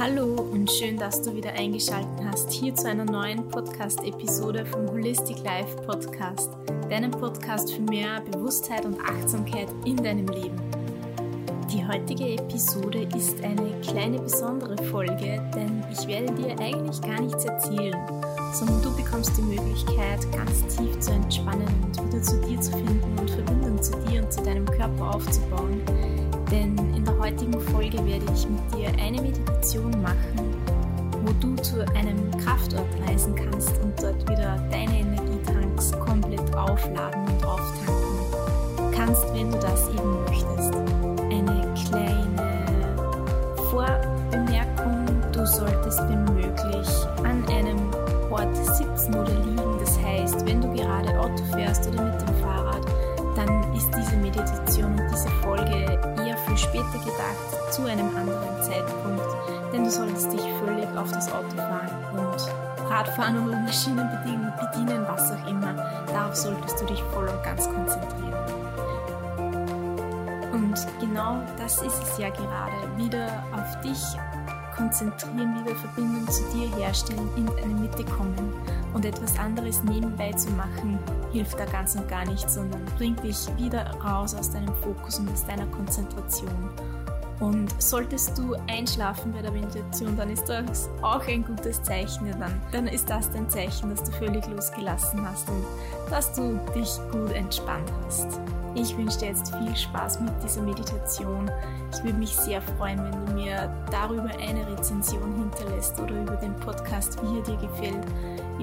Hallo und schön, dass du wieder eingeschaltet hast hier zu einer neuen Podcast-Episode vom Holistic Life Podcast, deinem Podcast für mehr Bewusstheit und Achtsamkeit in deinem Leben. Die heutige Episode ist eine kleine besondere Folge, denn ich werde dir eigentlich gar nichts erzählen, sondern du bekommst die Möglichkeit, ganz tief zu entspannen und wieder zu dir zu finden und Verbindung zu dir und zu deinem Körper aufzubauen denn in der heutigen Folge werde ich mit dir eine Meditation machen, wo du zu einem Kraftort reisen kannst und dort wieder deine Energietanks komplett aufladen und auftanken kannst, wenn du das eben möchtest. Eine kleine Vorbemerkung, du solltest wenn möglich an einem Ort sitzen oder liegen. Das heißt, wenn du gerade Auto fährst oder mit dem Fahrrad, dann ist diese Meditation und diese Folge für später gedacht, zu einem anderen Zeitpunkt, denn du solltest dich völlig auf das Auto fahren und Radfahren oder Maschinen bedienen, bedienen, was auch immer. Darauf solltest du dich voll und ganz konzentrieren. Und genau das ist es ja gerade, wieder auf dich konzentrieren, wieder Verbindung zu dir herstellen, in eine Mitte kommen. Und etwas anderes nebenbei zu machen, hilft da ganz und gar nicht, sondern bringt dich wieder raus aus deinem Fokus und aus deiner Konzentration. Und solltest du einschlafen bei der Meditation, dann ist das auch ein gutes Zeichen. Dann, dann ist das dein Zeichen, dass du völlig losgelassen hast und dass du dich gut entspannt hast. Ich wünsche dir jetzt viel Spaß mit dieser Meditation. Ich würde mich sehr freuen, wenn du mir darüber eine Rezension hinterlässt oder über den Podcast, wie er dir gefällt.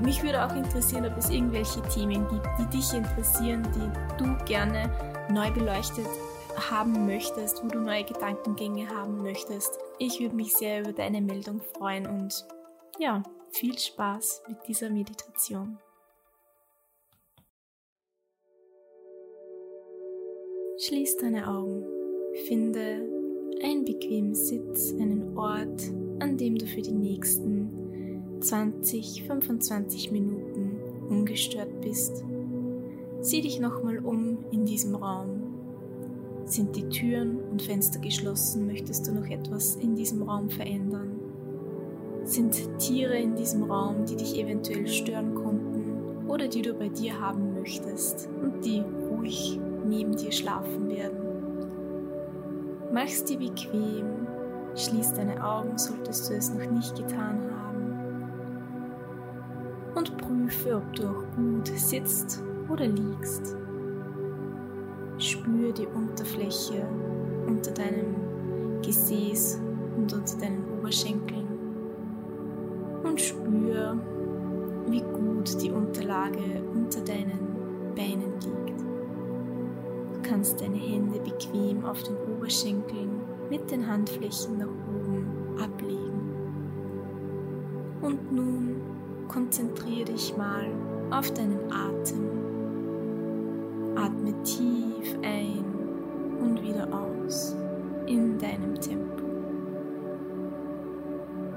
Mich würde auch interessieren, ob es irgendwelche Themen gibt, die dich interessieren, die du gerne neu beleuchtet haben möchtest, wo du neue Gedankengänge haben möchtest. Ich würde mich sehr über deine Meldung freuen und ja, viel Spaß mit dieser Meditation. Schließ deine Augen, finde einen bequemen Sitz, einen Ort, an dem du für die nächsten 20, 25 Minuten ungestört bist. Sieh dich nochmal um in diesem Raum. Sind die Türen und Fenster geschlossen? Möchtest du noch etwas in diesem Raum verändern? Sind Tiere in diesem Raum, die dich eventuell stören konnten oder die du bei dir haben möchtest und die ruhig neben dir schlafen werden? Mach's dir bequem, schließ deine Augen, solltest du es noch nicht getan haben prüfe, ob du auch gut sitzt oder liegst. Spür die Unterfläche unter deinem Gesäß und unter deinen Oberschenkeln und spür, wie gut die Unterlage unter deinen Beinen liegt. Du kannst deine Hände bequem auf den Oberschenkeln mit den Handflächen nach oben ablegen. Und nun konzentriere dich mal auf deinen Atem. Atme tief ein und wieder aus in deinem Tempo.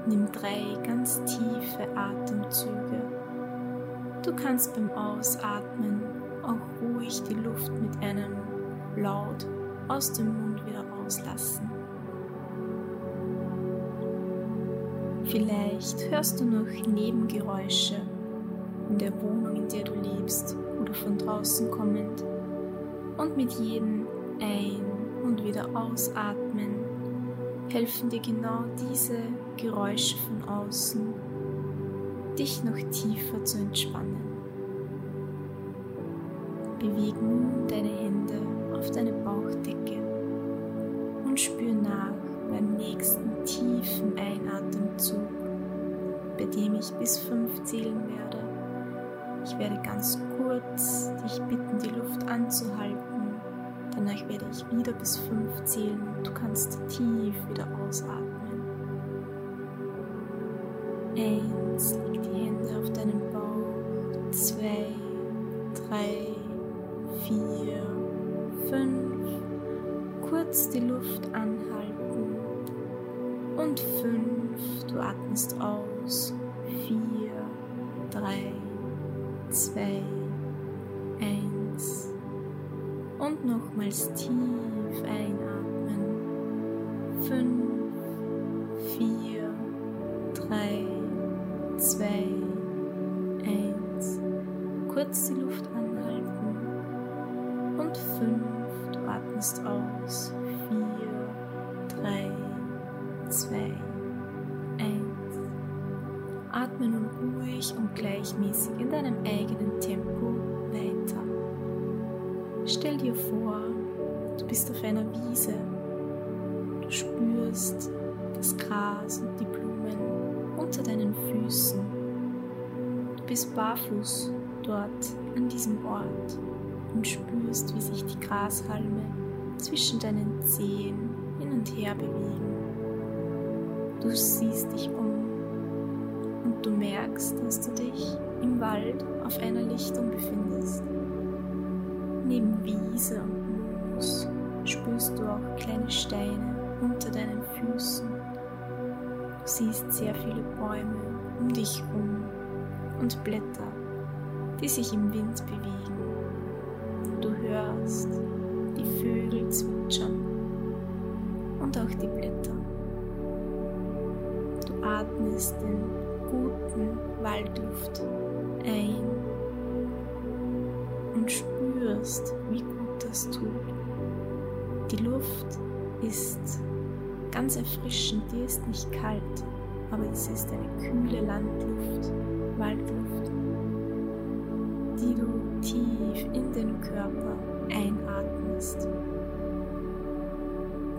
Nimm drei ganz tiefe Atemzüge. Du kannst beim Ausatmen auch ruhig die Luft mit einem Laut aus dem Mund wieder auslassen. Vielleicht hörst du noch Nebengeräusche in der Wohnung, in der du lebst oder von draußen kommend. Und mit jedem Ein- und wieder Ausatmen helfen dir genau diese Geräusche von außen, dich noch tiefer zu entspannen. Beweg nun deine Hände auf deine Bauchdecke und spür nach beim nächsten tiefen Einatemzug, bei dem ich bis fünf zählen werde. Ich werde ganz kurz dich bitten, die Luft anzuhalten. Danach werde ich wieder bis fünf zählen und du kannst tief wieder ausatmen. Eins, leg die Hände auf deinen Bauch. Zwei, drei, vier, fünf. Kurz die Luft anhalten. Und fünf, du atmest aus. 3, 2, 1 und nochmals tief einatmen. 5, 4, 3, 2, 1. Kurz die Luft anhalten und 5, du atmest aus. Und gleichmäßig in deinem eigenen Tempo weiter. Stell dir vor, du bist auf einer Wiese. Du spürst das Gras und die Blumen unter deinen Füßen. Du bist barfuß dort an diesem Ort und spürst, wie sich die Grashalme zwischen deinen Zehen hin und her bewegen. Du siehst dich um du merkst, dass du dich im Wald auf einer Lichtung befindest. Neben Wiese und Moos spürst du auch kleine Steine unter deinen Füßen. Du siehst sehr viele Bäume um dich herum und Blätter, die sich im Wind bewegen. Du hörst die Vögel zwitschern und auch die Blätter. Du atmest den guten Waldluft ein und spürst, wie gut das tut. Die Luft ist ganz erfrischend, die ist nicht kalt, aber es ist eine kühle Landluft, Waldluft, die du tief in den Körper einatmest.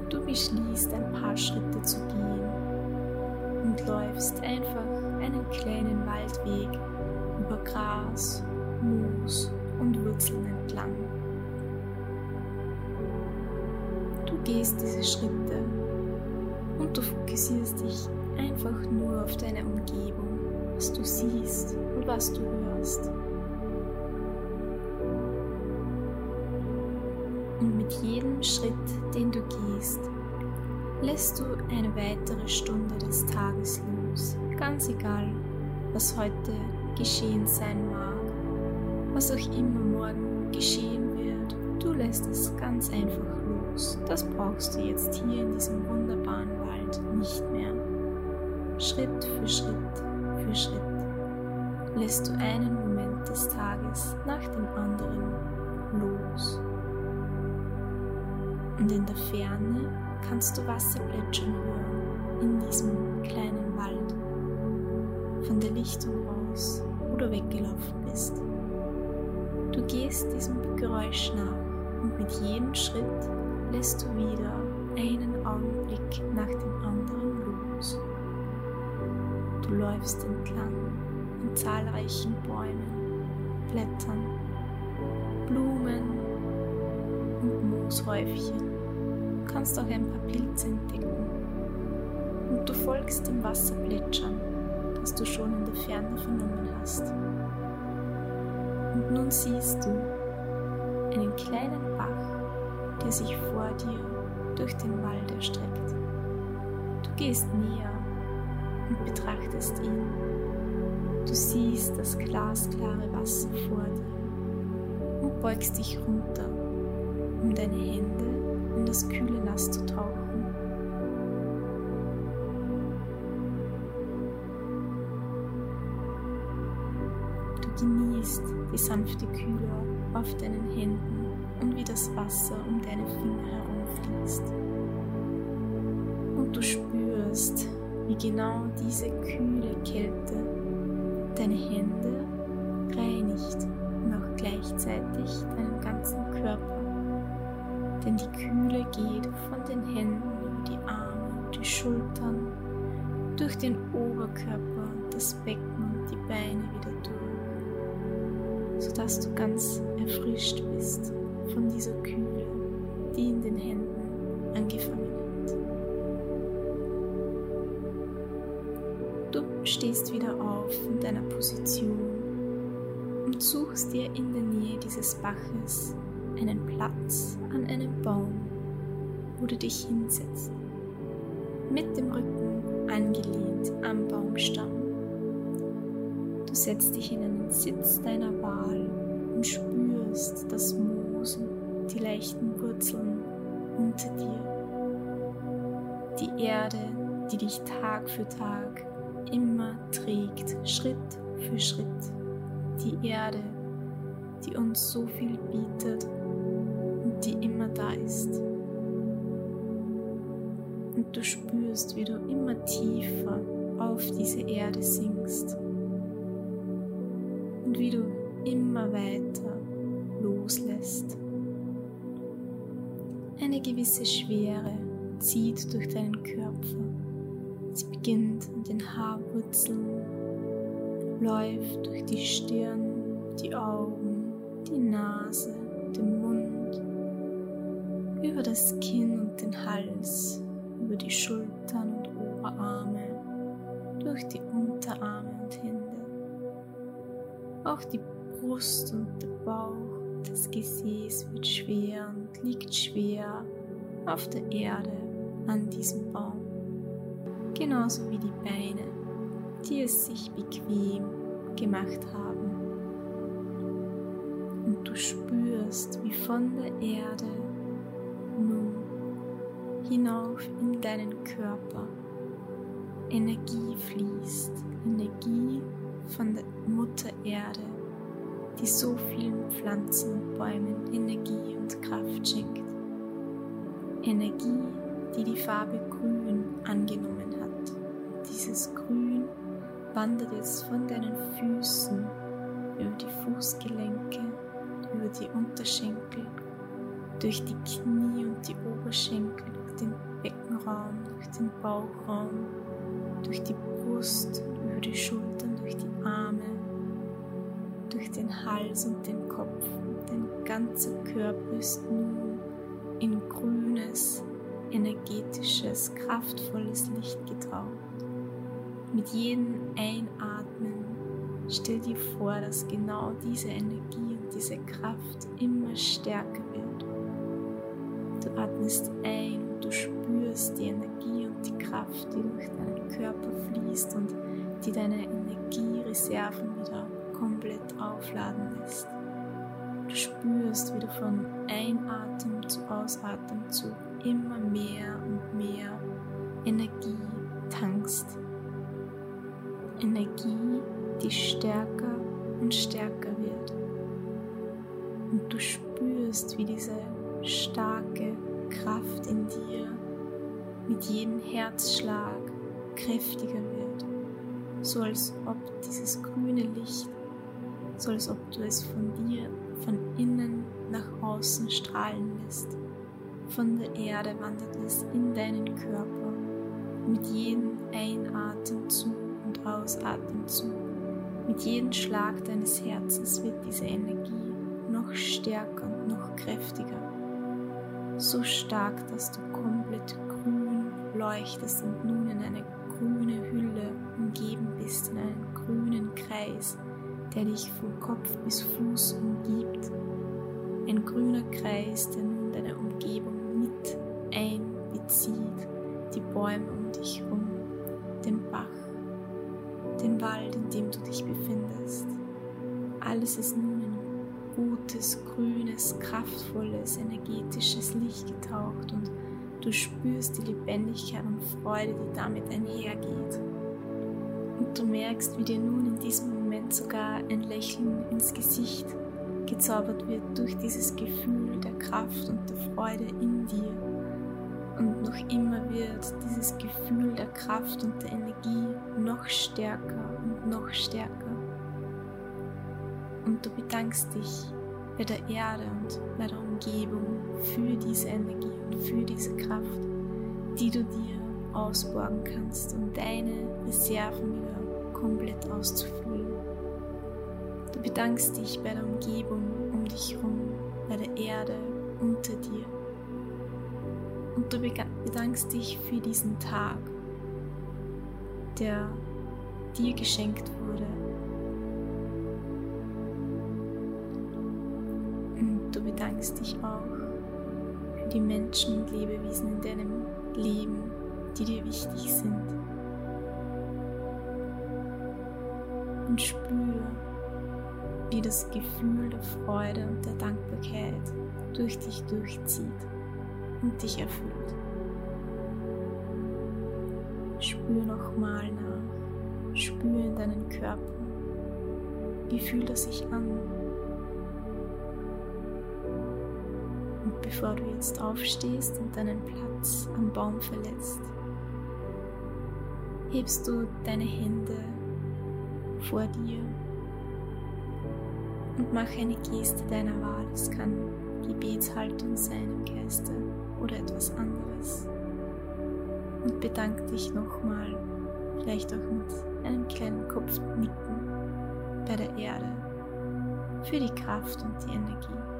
Du beschließt ein paar Schritte zu gehen und läufst einfach einen kleinen Waldweg über Gras, Moos und Wurzeln entlang. Du gehst diese Schritte und du fokussierst dich einfach nur auf deine Umgebung, was du siehst und was du hörst. Und mit jedem Schritt, den du gehst, lässt du eine weitere Stunde des Tages los, ganz egal, was heute geschehen sein mag, was auch immer morgen geschehen wird, du lässt es ganz einfach los. Das brauchst du jetzt hier in diesem wunderbaren Wald nicht mehr. Schritt für Schritt für Schritt lässt du einen Moment des Tages nach dem anderen los. Und in der Ferne kannst du Wasser plätschern hören in diesem kleinen Wald. Von der Lichtung aus, wo du weggelaufen bist. Du gehst diesem Geräusch nach und mit jedem Schritt lässt du wieder einen Augenblick nach dem anderen los. Du läufst entlang an zahlreichen Bäumen, Blättern, Blumen und Mooshäufchen. Kannst auch ein paar Pilze entdecken. Und du folgst dem Wasserplätschern, das du schon in der Ferne vernommen hast. Und nun siehst du einen kleinen Bach, der sich vor dir durch den Wald erstreckt. Du gehst näher und betrachtest ihn. Du siehst das glasklare Wasser vor dir und beugst dich runter, um deine Hände in das kühle Nass zu tauchen. Du genießt die sanfte Kühle auf deinen Händen und wie das Wasser um deine Finger herumfließt. Und du spürst, wie genau diese kühle Kälte deine Hände reinigt und auch gleichzeitig deinen ganzen Körper. Denn die Kühle geht von den Händen über die Arme, die Schultern, durch den Oberkörper, das Becken und die Beine wieder durch, sodass du ganz erfrischt bist von dieser Kühle, die in den Händen angefangen hat. Du stehst wieder auf in deiner Position und suchst dir in der Nähe dieses Baches einen Platz an einem Baum, wo du dich hinsetzt, mit dem Rücken angelehnt am Baumstamm. Du setzt dich in einen Sitz deiner Wahl und spürst das Moos und die leichten Wurzeln unter dir. Die Erde, die dich Tag für Tag immer trägt, Schritt für Schritt. Die Erde, die uns so viel bietet die immer da ist. Und du spürst, wie du immer tiefer auf diese Erde sinkst und wie du immer weiter loslässt. Eine gewisse Schwere zieht durch deinen Körper. Sie beginnt an den Haarwurzeln, läuft durch die Stirn, die Augen, die Nase, den Mund, über das Kinn und den Hals, über die Schultern und Oberarme, durch die Unterarme und Hände. Auch die Brust und der Bauch, das Gesäß wird schwer und liegt schwer auf der Erde an diesem Baum. Genauso wie die Beine, die es sich bequem gemacht haben. Und du spürst, wie von der Erde hinauf in deinen Körper Energie fließt, Energie von der Mutter Erde, die so vielen Pflanzen und Bäumen Energie und Kraft schenkt. Energie, die die Farbe Grün angenommen hat. Dieses Grün wandert jetzt von deinen Füßen über die Fußgelenke, über die Unterschenkel, durch die Knie und die Oberschenkel, den Beckenraum, durch den Bauchraum, durch die Brust, über die Schultern, durch die Arme, durch den Hals und den Kopf. Dein ganzer Körper ist nun in grünes, energetisches, kraftvolles Licht getaucht. Mit jedem Einatmen stell dir vor, dass genau diese Energie und diese Kraft immer stärker wird. Du atmest ein du spürst die Energie und die Kraft, die durch deinen Körper fließt und die deine Energiereserven wieder komplett aufladen lässt. Du spürst, wie du von Einatmen zu Ausatemzug immer mehr und mehr Energie tankst. Energie, die stärker und stärker wird. Und du spürst, wie diese starke Kraft in dir mit jedem Herzschlag kräftiger wird, so als ob dieses grüne Licht, so als ob du es von dir, von innen nach außen strahlen lässt. Von der Erde wandert es in deinen Körper. Mit jedem Einatemzug und Ausatemzug, mit jedem Schlag deines Herzens wird diese Energie noch stärker und noch kräftiger. So stark, dass du komplett grün leuchtest und nun in eine grüne Hülle umgeben bist, in einen grünen Kreis, der dich von Kopf bis Fuß umgibt. Ein grüner Kreis, der nun deine Umgebung mit einbezieht, die Bäume um dich herum, den Bach, den Wald, in dem du dich befindest. Alles ist nun gutes, grünes, kraftvolles, energetisches Licht getaucht und du spürst die Lebendigkeit und Freude, die damit einhergeht. Und du merkst, wie dir nun in diesem Moment sogar ein Lächeln ins Gesicht gezaubert wird durch dieses Gefühl der Kraft und der Freude in dir. Und noch immer wird dieses Gefühl der Kraft und der Energie noch stärker und noch stärker. Und du bedankst dich bei der Erde und bei der Umgebung für diese Energie und für diese Kraft, die du dir ausborgen kannst, um deine Reserven wieder komplett auszufüllen. Du bedankst dich bei der Umgebung um dich herum, bei der Erde unter dir. Und du bedankst dich für diesen Tag, der dir geschenkt wurde. Bedankst dich auch für die Menschen und Lebewesen in deinem Leben, die dir wichtig sind. Und spüre, wie das Gefühl der Freude und der Dankbarkeit durch dich durchzieht und dich erfüllt. Spür nochmal nach, spür in deinen Körper. Wie fühlt er sich an? Bevor du jetzt aufstehst und deinen Platz am Baum verlässt, hebst du deine Hände vor dir und mach eine Geste deiner Wahl. Es kann Gebetshaltung sein im Geiste oder etwas anderes. Und bedank dich nochmal, vielleicht auch mit einem kleinen Kopfnicken bei der Erde für die Kraft und die Energie.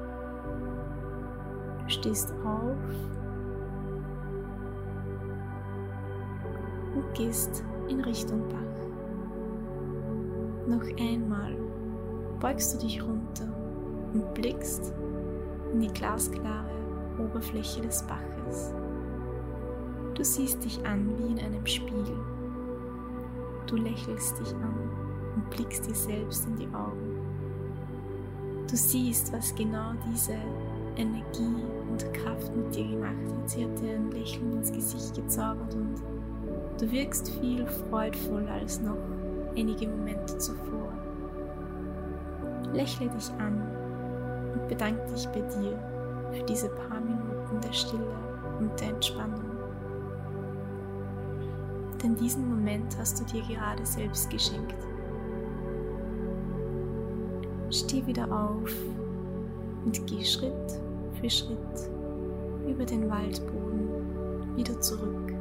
Stehst auf und gehst in Richtung Bach. Noch einmal beugst du dich runter und blickst in die glasklare Oberfläche des Baches. Du siehst dich an wie in einem Spiegel. Du lächelst dich an und blickst dir selbst in die Augen. Du siehst, was genau diese Energie und Kraft mit dir gemacht hat. Sie hat dir ein Lächeln ins Gesicht gezaubert und du wirkst viel freudvoller als noch einige Momente zuvor. Lächle dich an und bedanke dich bei dir für diese paar Minuten der Stille und der Entspannung. Denn diesen Moment hast du dir gerade selbst geschenkt. Steh wieder auf und geh Schritt für Schritt über den Waldboden wieder zurück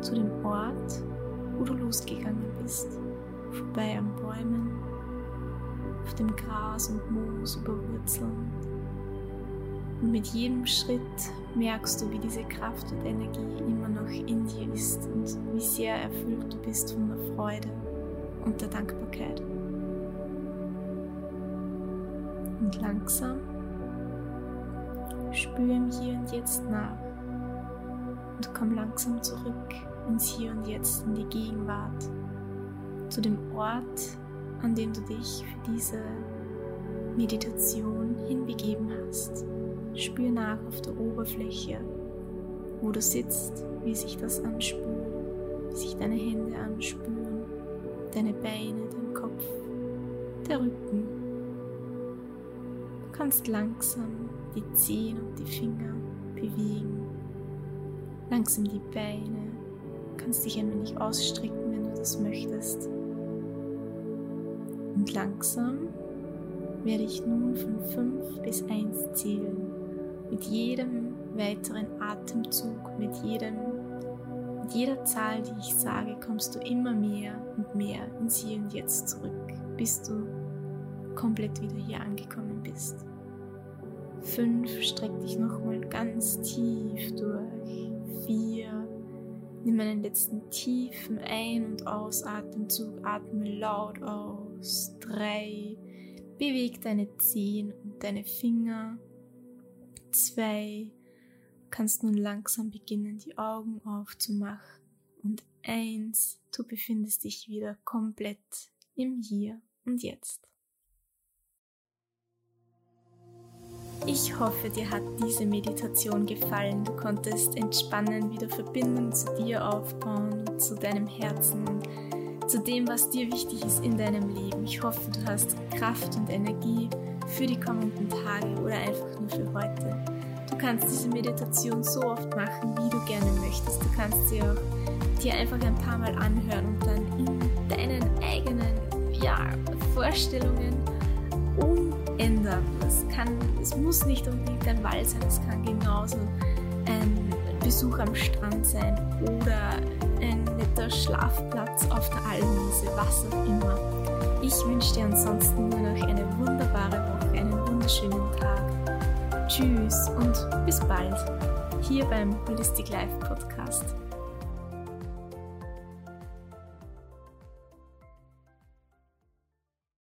zu dem Ort, wo du losgegangen bist, vorbei an Bäumen, auf dem Gras und Moos über Wurzeln. Und mit jedem Schritt merkst du, wie diese Kraft und Energie immer noch in dir ist und wie sehr erfüllt du bist von der Freude und der Dankbarkeit. Und langsam spür im Hier und Jetzt nach und komm langsam zurück ins Hier und Jetzt, in die Gegenwart, zu dem Ort, an dem du dich für diese Meditation hinbegeben hast. Spür nach auf der Oberfläche, wo du sitzt, wie sich das anspürt, wie sich deine Hände anspüren, deine Beine, dein Kopf, der Rücken. Du kannst langsam die Zehen und die Finger bewegen, langsam die Beine, kannst dich ein wenig ausstrecken, wenn du das möchtest. Und langsam werde ich nun von 5 bis 1 zählen. Mit jedem weiteren Atemzug, mit jedem mit jeder Zahl, die ich sage, kommst du immer mehr und mehr ins Hier und Jetzt zurück, bis du komplett wieder hier angekommen bist. Fünf, streck dich nochmal ganz tief durch. Vier, nimm einen letzten tiefen Ein- und Ausatemzug, atme laut aus. Drei, beweg deine Zehen und deine Finger. Zwei, kannst nun langsam beginnen, die Augen aufzumachen. Und eins, du befindest dich wieder komplett im Hier und Jetzt. Ich hoffe, dir hat diese Meditation gefallen. Du konntest entspannen, wieder Verbindung zu dir aufbauen, zu deinem Herzen, zu dem, was dir wichtig ist in deinem Leben. Ich hoffe, du hast Kraft und Energie für die kommenden Tage oder einfach nur für heute. Du kannst diese Meditation so oft machen, wie du gerne möchtest. Du kannst sie auch dir einfach ein paar Mal anhören und dann in deinen eigenen ja, Vorstellungen umändern. Es, kann, es muss nicht unbedingt ein Wald sein, es kann genauso ein Besuch am Strand sein oder ein netter Schlafplatz auf der Almwiese, was auch immer. Ich wünsche dir ansonsten nur noch eine wunderbare Woche, einen wunderschönen Tag. Tschüss und bis bald hier beim Holistic Life Podcast.